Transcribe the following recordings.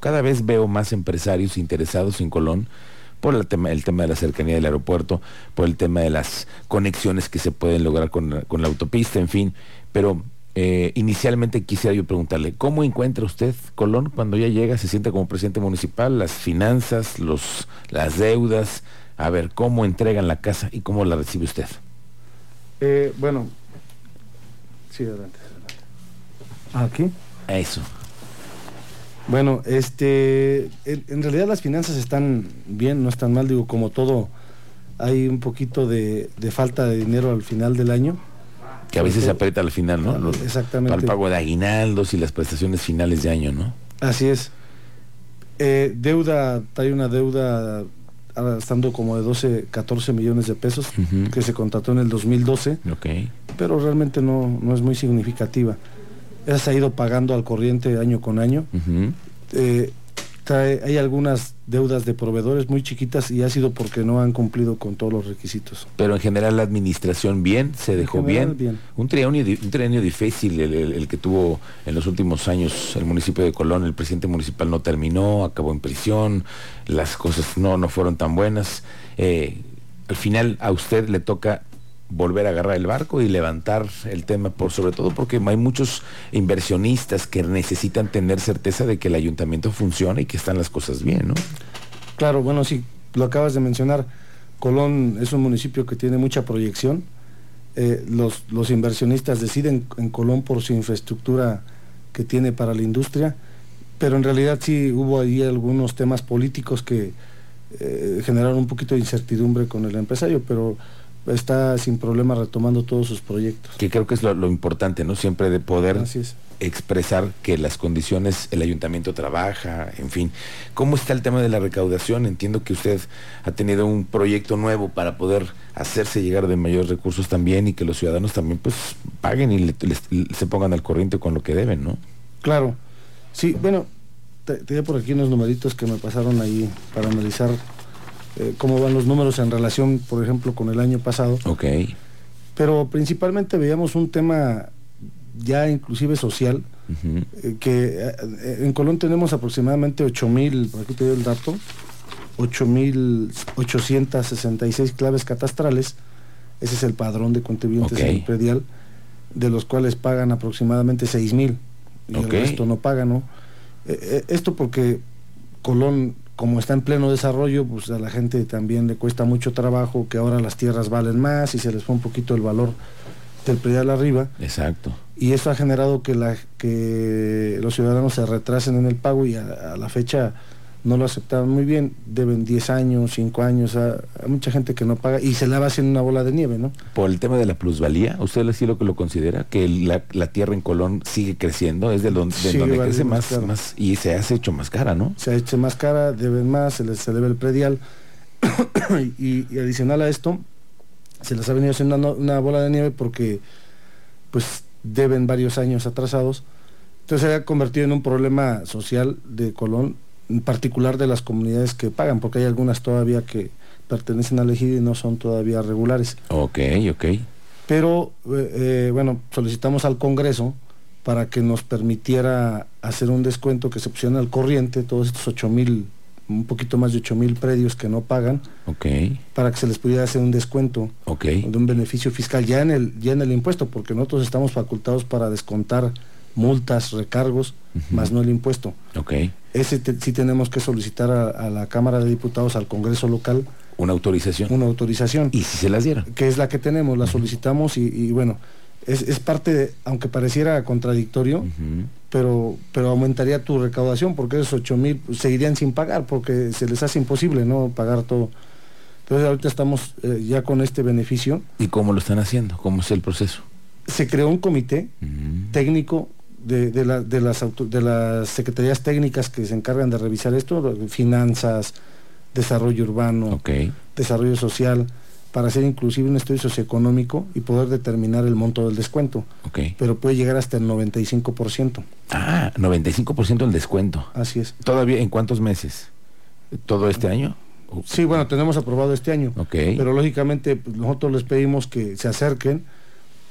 Cada vez veo más empresarios interesados en Colón por el tema, el tema de la cercanía del aeropuerto, por el tema de las conexiones que se pueden lograr con, la autopista, en fin. Pero eh, inicialmente quisiera yo preguntarle, ¿cómo encuentra usted Colón cuando ya llega, se siente como presidente municipal, las finanzas, los, las deudas? A ver, ¿cómo entregan la casa y cómo la recibe usted? Eh, bueno, sí, adelante. ¿Aquí? Eso. Bueno, este, en, realidad las finanzas están bien, no están mal, digo, como todo, hay un poquito de, falta de dinero al final del año. Que a veces se aprieta al final, ¿no? exactamente. Para el pago de aguinaldos y las prestaciones finales de año, ¿no? Así es. Eh, deuda, hay una deuda estando como de 12, 14 millones de pesos que se contrató en el 2012. Ok. Pero realmente no, no es muy significativa. Esa se ha ido pagando al corriente año con año. Eh, hay algunas deudas de proveedores muy chiquitas y ha sido porque no han cumplido con todos los requisitos. Pero en general la administración bien, se dejó bien. Un, trienio, un difícil el, que tuvo en los últimos años el municipio de Colón, el presidente municipal no terminó, acabó en prisión, las cosas no, no fueron tan buenas. Eh, al final a usted le toca volver a agarrar el barco y levantar el tema, por sobre todo porque hay muchos inversionistas que necesitan tener certeza de que el ayuntamiento funciona y que están las cosas bien, ¿no? Claro, bueno, sí, lo acabas de mencionar. Colón es un municipio que tiene mucha proyección. Eh, los, los inversionistas deciden en Colón por su infraestructura que tiene para la industria, pero en realidad sí hubo ahí algunos temas políticos que eh, generaron un poquito de incertidumbre con el empresario, pero está sin problema retomando todos sus proyectos. Que creo que es lo, importante, ¿no? Siempre de poder expresar que las condiciones, el ayuntamiento trabaja, en fin. ¿Cómo está el tema de la recaudación? Entiendo que usted ha tenido un proyecto nuevo para poder hacerse llegar de mayores recursos también y que los ciudadanos también pues paguen y se pongan al corriente con lo que deben, ¿no? Claro. Sí, bueno, te, por aquí unos numeritos que me pasaron ahí para analizar eh, cómo van los números en relación, por ejemplo, con el año pasado. Ok. Pero principalmente veíamos un tema ya inclusive social, eh, que eh, en Colón tenemos aproximadamente 8 mil, por aquí te doy el dato, 8.866 claves catastrales, ese es el padrón de contribuyentes okay. predial, de los cuales pagan aproximadamente 6 mil, y el resto no pagan, ¿no? esto porque Colón como está en pleno desarrollo, pues a la gente también le cuesta mucho trabajo, que ahora las tierras valen más y se les fue un poquito el valor del predial arriba. Exacto. Y eso ha generado que, la, que los ciudadanos se retrasen en el pago y a la fecha no lo aceptaron muy bien, deben 10 años, 5 años, a, mucha gente que no paga y se la va haciendo una bola de nieve, ¿no? Por el tema de la plusvalía, ¿usted sí lo que lo considera? Que la, tierra en Colón sigue creciendo, es de donde, crece más, más, y se hace hecho más cara, ¿no? Se ha hecho más cara, deben más, se les se debe el predial y, adicional a esto, se les ha venido haciendo una, una bola de nieve porque pues deben varios años atrasados. Entonces se ha convertido en un problema social de Colón en particular de las comunidades que pagan, porque hay algunas todavía que pertenecen al ejido y no son todavía regulares. Ok, ok. Pero, eh, eh, bueno, solicitamos al Congreso para que nos permitiera hacer un descuento que se pusiera al corriente, todos estos 8 mil, un poquito más de 8 mil predios que no pagan, okay. para que se les pudiera hacer un descuento okay. de un beneficio fiscal ya en, el, ya en el impuesto, porque nosotros estamos facultados para descontar multas, recargos, más no el impuesto. Okay. Ese sí tenemos que solicitar a, la Cámara de Diputados, al Congreso local. Una autorización. Una autorización. ¿Y si se las dieron? Que es la que tenemos, la solicitamos y, bueno, es, parte de, aunque pareciera contradictorio, pero, pero aumentaría tu recaudación porque esos 8 mil seguirían sin pagar porque se les hace imposible no pagar todo. Entonces ahorita estamos eh, ya con este beneficio. ¿Y cómo lo están haciendo? ¿Cómo es el proceso? Se creó un comité técnico de, las, de las secretarías técnicas que se encargan de revisar esto, finanzas, desarrollo urbano, desarrollo social, para hacer inclusive un estudio socioeconómico y poder determinar el monto del descuento. Pero puede llegar hasta el 95%. Ah, 95% el descuento. Así es. ¿Todavía en cuántos meses? ¿Todo este año? Sí, bueno, tenemos aprobado este año. Pero lógicamente pues, nosotros les pedimos que se acerquen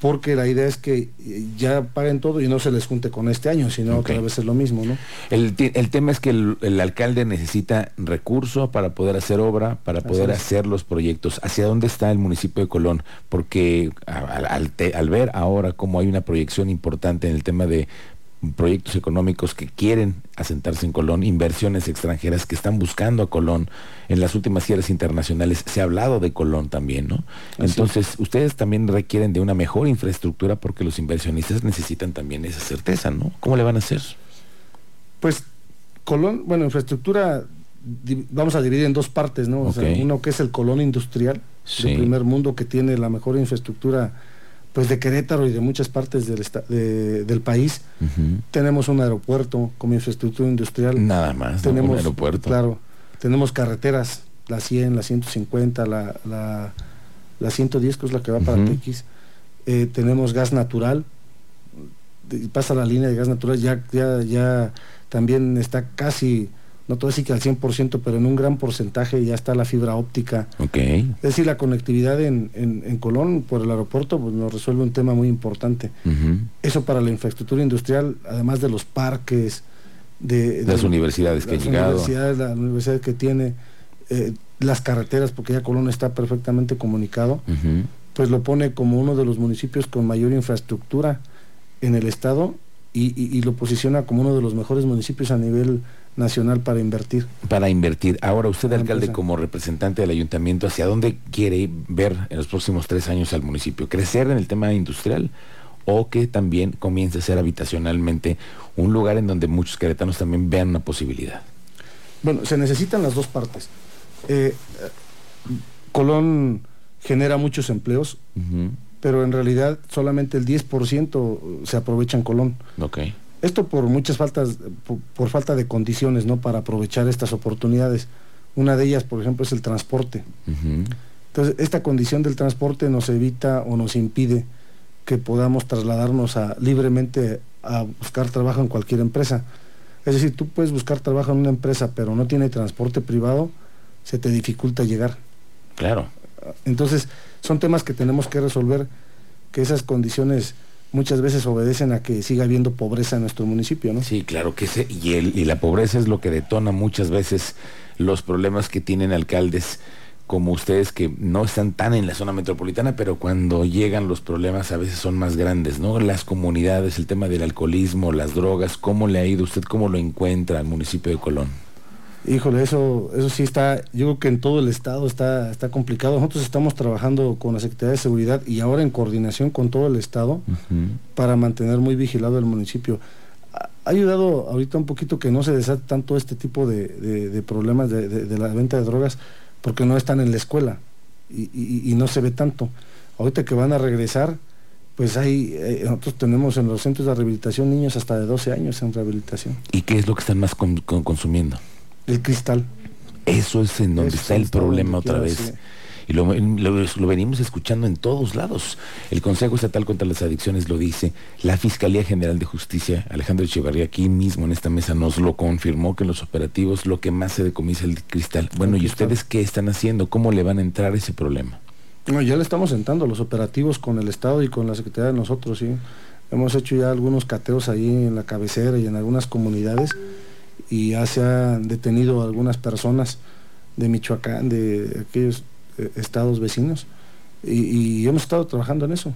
porque la idea es que eh, ya paguen todo y no se les junte con este año, sino que otra vez es lo mismo, ¿no? El, tema es que el, alcalde necesita recursos para poder hacer obra, para poder hacer los proyectos. ¿Hacia dónde está el municipio de Colón? Porque al ver ahora cómo hay una proyección importante en el tema de proyectos económicos que quieren asentarse en Colón, inversiones extranjeras que están buscando a Colón. En las últimas cierres internacionales se ha hablado de Colón también, ¿no? Entonces, ustedes también requieren de una mejor infraestructura porque los inversionistas necesitan también esa certeza, ¿no? ¿Cómo le van a hacer? Pues Colón, bueno, infraestructura vamos a dividir en dos partes, ¿no? uno que es el Colón industrial, el primer mundo que tiene la mejor infraestructura pues de Querétaro y de muchas partes del, del país. Tenemos un aeropuerto como infraestructura industrial. Nada más, tenemos un aeropuerto. Claro, tenemos carreteras, la 100, la 150, la, la, la 110, que es la que va para Tequis. Eh, tenemos gas natural, pasa la línea de gas natural, ya, ya, ya también está casi no todo decir que al 100%, pero en un gran porcentaje ya está la fibra óptica. Okay. Es decir, la conectividad en, en, Colón por el aeropuerto pues, nos resuelve un tema muy importante. Eso para la infraestructura industrial, además de los parques, de, las universidades que han llegado. Universidades, la universidad que tiene, eh, las carreteras, porque ya Colón está perfectamente comunicado, pues lo pone como uno de los municipios con mayor infraestructura en el estado y, y lo posiciona como uno de los mejores municipios a nivel nacional para invertir. Para invertir. Ahora, usted, alcalde, como representante del ayuntamiento, ¿hacia dónde quiere ver en los próximos tres años al municipio? ¿Crecer en el tema industrial o que también comience a ser habitacionalmente un lugar en donde muchos queretanos también vean una posibilidad? Bueno, se necesitan las dos partes. Eh, Colón genera muchos empleos, pero en realidad solamente el 10% se aprovecha en Colón. Okay. Esto por muchas faltas, por, falta de condiciones, ¿no? Para aprovechar estas oportunidades. Una de ellas, por ejemplo, es el transporte. Entonces, esta condición del transporte nos evita o nos impide que podamos trasladarnos a, libremente a buscar trabajo en cualquier empresa. Es decir, tú puedes buscar trabajo en una empresa, pero no tiene transporte privado, se te dificulta llegar. Claro. Entonces, son temas que tenemos que resolver, que esas condiciones muchas veces obedecen a que siga habiendo pobreza en nuestro municipio, ¿no? Sí, claro que sí, y, el, y la pobreza es lo que detona muchas veces los problemas que tienen alcaldes como ustedes que no están tan en la zona metropolitana, pero cuando llegan los problemas a veces son más grandes, ¿no? Las comunidades, el tema del alcoholismo, las drogas, ¿cómo le ha ido usted? ¿Cómo lo encuentra al municipio de Colón? Híjole, eso, eso sí está, yo creo que en todo el estado está, está complicado. Nosotros estamos trabajando con la Secretaría de Seguridad y ahora en coordinación con todo el estado para mantener muy vigilado el municipio. Ha ayudado ahorita un poquito que no se desate tanto este tipo de, problemas de, la venta de drogas porque no están en la escuela y, no se ve tanto. Ahorita que van a regresar, pues hay, eh, nosotros tenemos en los centros de rehabilitación niños hasta de 12 años en rehabilitación. ¿Y qué es lo que están más consumiendo? El cristal. Eso es en donde está el problema otra vez. Y lo, venimos escuchando en todos lados. El Consejo Estatal contra las Adicciones lo dice, la Fiscalía General de Justicia, Alejandro Echevarría, aquí mismo en esta mesa nos lo confirmó que en los operativos lo que más se decomisa es el cristal. Bueno, ¿y ustedes qué están haciendo? ¿Cómo le van a entrar ese problema? No, ya le estamos sentando los operativos con el Estado y con la Secretaría de nosotros, sí. Hemos hecho ya algunos cateos ahí en la cabecera y en algunas comunidades y ya se han detenido algunas personas de Michoacán, de aquellos eh, estados vecinos, y, hemos estado trabajando en eso.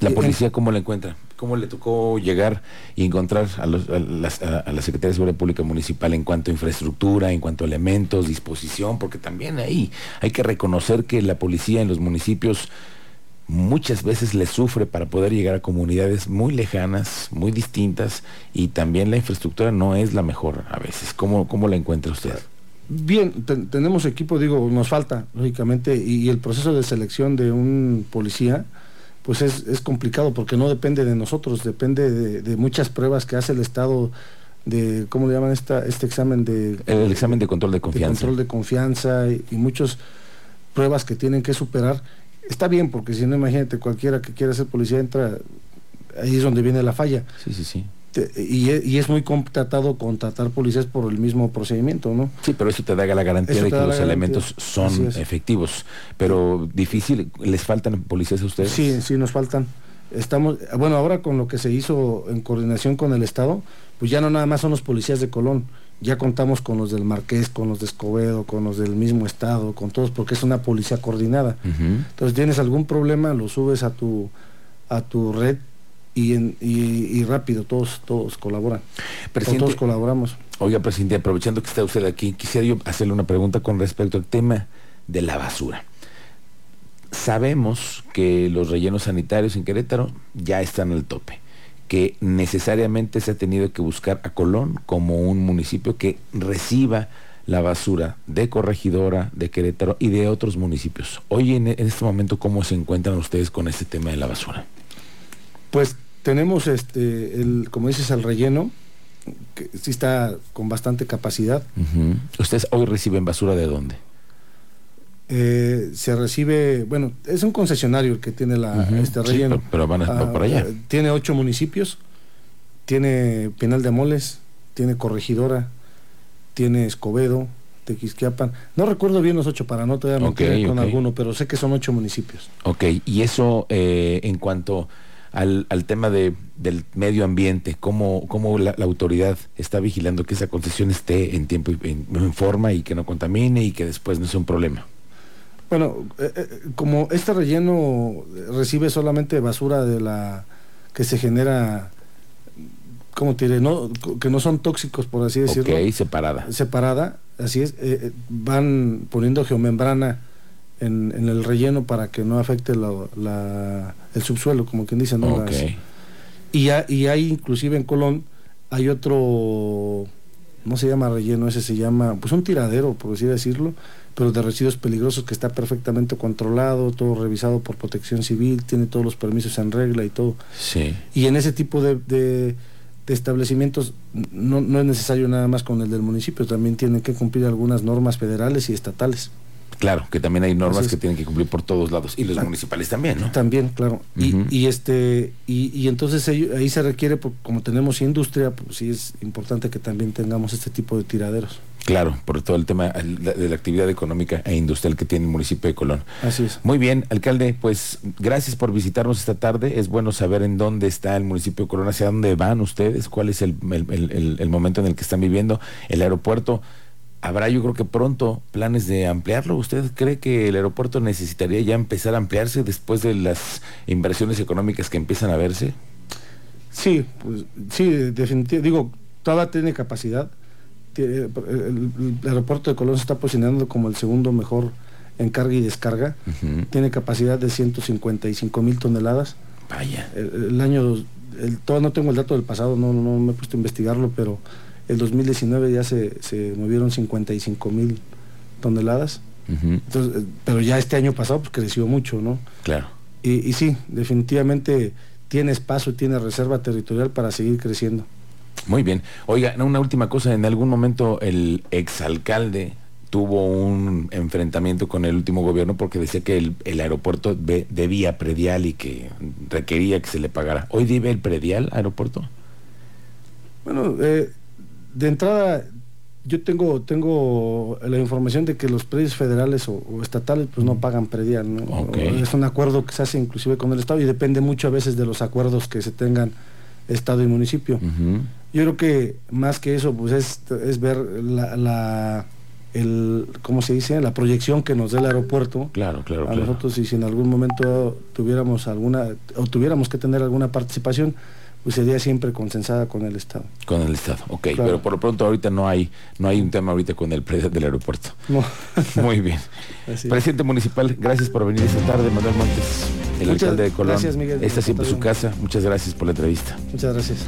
¿La policía cómo la encuentra? ¿Cómo le tocó llegar y encontrar a, la, Secretaría de Seguridad Pública Municipal en cuanto a infraestructura, en cuanto a elementos, disposición? Porque también ahí hay que reconocer que la policía en los municipios muchas veces le sufre para poder llegar a comunidades muy lejanas, muy distintas, y también la infraestructura no es la mejor a veces. ¿Cómo, cómo la encuentra usted? Bien, tenemos equipo, digo, nos falta, lógicamente, y, el proceso de selección de un policía, pues es, complicado porque no depende de nosotros, depende de, muchas pruebas que hace el Estado de, ¿cómo le llaman esta, este examen de... El, examen de control de confianza. De control de confianza y, y muchas pruebas que tienen que superar está bien, porque si no, imagínate, cualquiera que quiera ser policía entra, ahí es donde viene la falla. Sí, sí, sí. Y, es muy contratado contratar policías por el mismo procedimiento, ¿no? Sí, pero eso te da la garantía de que los elementos son efectivos. Pero difícil, ¿les faltan policías a ustedes? Sí, sí, nos faltan. estamos, bueno, ahora con lo que se hizo en coordinación con el Estado, pues ya no nada más son los policías de Colón, ya contamos con los del Marqués, con los de Escobedo, con los del mismo Estado, con todos, porque es una policía coordinada. Entonces, tienes algún problema, lo subes a tu, a tu red y, y, rápido, todos, todos colaboran. todos colaboramos. Oiga, presidente, aprovechando que está usted aquí, quisiera yo hacerle una pregunta con respecto al tema de la basura. Sabemos que los rellenos sanitarios en Querétaro ya están al tope, que necesariamente se ha tenido que buscar a Colón como un municipio que reciba la basura de Corregidora, de Querétaro y de otros municipios. Hoy en, este momento, ¿cómo se encuentran ustedes con este tema de la basura? Pues tenemos, este, el, como dices, el relleno, que sí está con bastante capacidad. ¿Ustedes hoy reciben basura de dónde? Eh, se recibe, bueno, es un concesionario el que tiene la, este relleno. pero van a, ah, por allá. Eh, tiene ocho municipios, tiene Penal de Moles, tiene Corregidora, tiene Escobedo, Tequisquiapan. No recuerdo bien los ocho para no te okay, con alguno, pero sé que son ocho municipios. Ok, y eso eh, en cuanto al, tema de, del medio ambiente, cómo, cómo la, autoridad está vigilando que esa concesión esté en tiempo y en forma y que no contamine y que después no sea un problema. Bueno, eh, eh, como este relleno recibe solamente basura de la que se genera, ¿cómo te diré? No, que no son tóxicos, por así decirlo. Ok, separada. Separada, así es. Eh, van poniendo geomembrana en, en, el relleno para que no afecte la, el subsuelo, como quien dice, ¿no? Okay. y, y hay inclusive en Colón, hay otro, no se llama relleno, ese se llama, pues un tiradero, por así decirlo, pero de residuos peligrosos que está perfectamente controlado, todo revisado por protección civil, tiene todos los permisos en regla y todo. Sí. Y en ese tipo de, de, establecimientos no, no, es necesario nada más con el del municipio, también tienen que cumplir algunas normas federales y estatales. Claro, que también hay normas que tienen que cumplir por todos lados y los municipales también, ¿no? También, claro. y, y, este y, y entonces ahí, se requiere, como tenemos industria, pues sí es importante que también tengamos este tipo de tiraderos. Claro, por todo el tema de la actividad económica e industrial que tiene el municipio de Colón. Así es. Muy bien, alcalde, pues gracias por visitarnos esta tarde. Es bueno saber en dónde está el municipio de Colón, hacia dónde van ustedes, cuál es el, momento en el que están viviendo. El aeropuerto, habrá yo creo que pronto planes de ampliarlo. ¿Usted cree que el aeropuerto necesitaría ya empezar a ampliarse después de las inversiones económicas que empiezan a verse? Sí, pues sí, definitivamente. Digo, toda tiene capacidad el, aeropuerto de Colón se está posicionando como el segundo mejor en carga y descarga. Tiene capacidad de 155 mil toneladas. Vaya. El, año, el, todavía no tengo el dato del pasado, no, no me he puesto a investigarlo, pero el 2019 ya se, se movieron 55 mil toneladas. Entonces, eh, pero ya este año pasado pues creció mucho, ¿no? Claro. Y, y sí, definitivamente tiene espacio, tiene reserva territorial para seguir creciendo. Muy bien. Oiga, una última cosa, en algún momento el exalcalde tuvo un enfrentamiento con el último gobierno porque decía que el, aeropuerto debía predial y que requería que se le pagara. ¿Hoy debe el predial aeropuerto? Bueno, eh, de entrada yo tengo tengo la información de que los predios federales o, estatales pues no pagan predial. Es un acuerdo que se hace inclusive con el Estado y depende mucho a veces de los acuerdos que se tengan Estado y municipio. Yo creo que más que eso, pues es, es ver la, la el, ¿cómo se dice? La proyección que nos dé el aeropuerto. Claro, claro. A nosotros, y si en algún momento tuviéramos alguna, o tuviéramos que tener alguna participación, pues sería siempre consensada con el Estado. Con el Estado, ok. Pero por lo pronto ahorita no hay, no hay un tema ahorita con el precio del aeropuerto. Muy bien. Presidente municipal, gracias por venir esta tarde, Manuel Montes, el alcalde de Colón. Gracias, Miguel. Esta siempre su casa. Muchas gracias por la entrevista. Muchas gracias.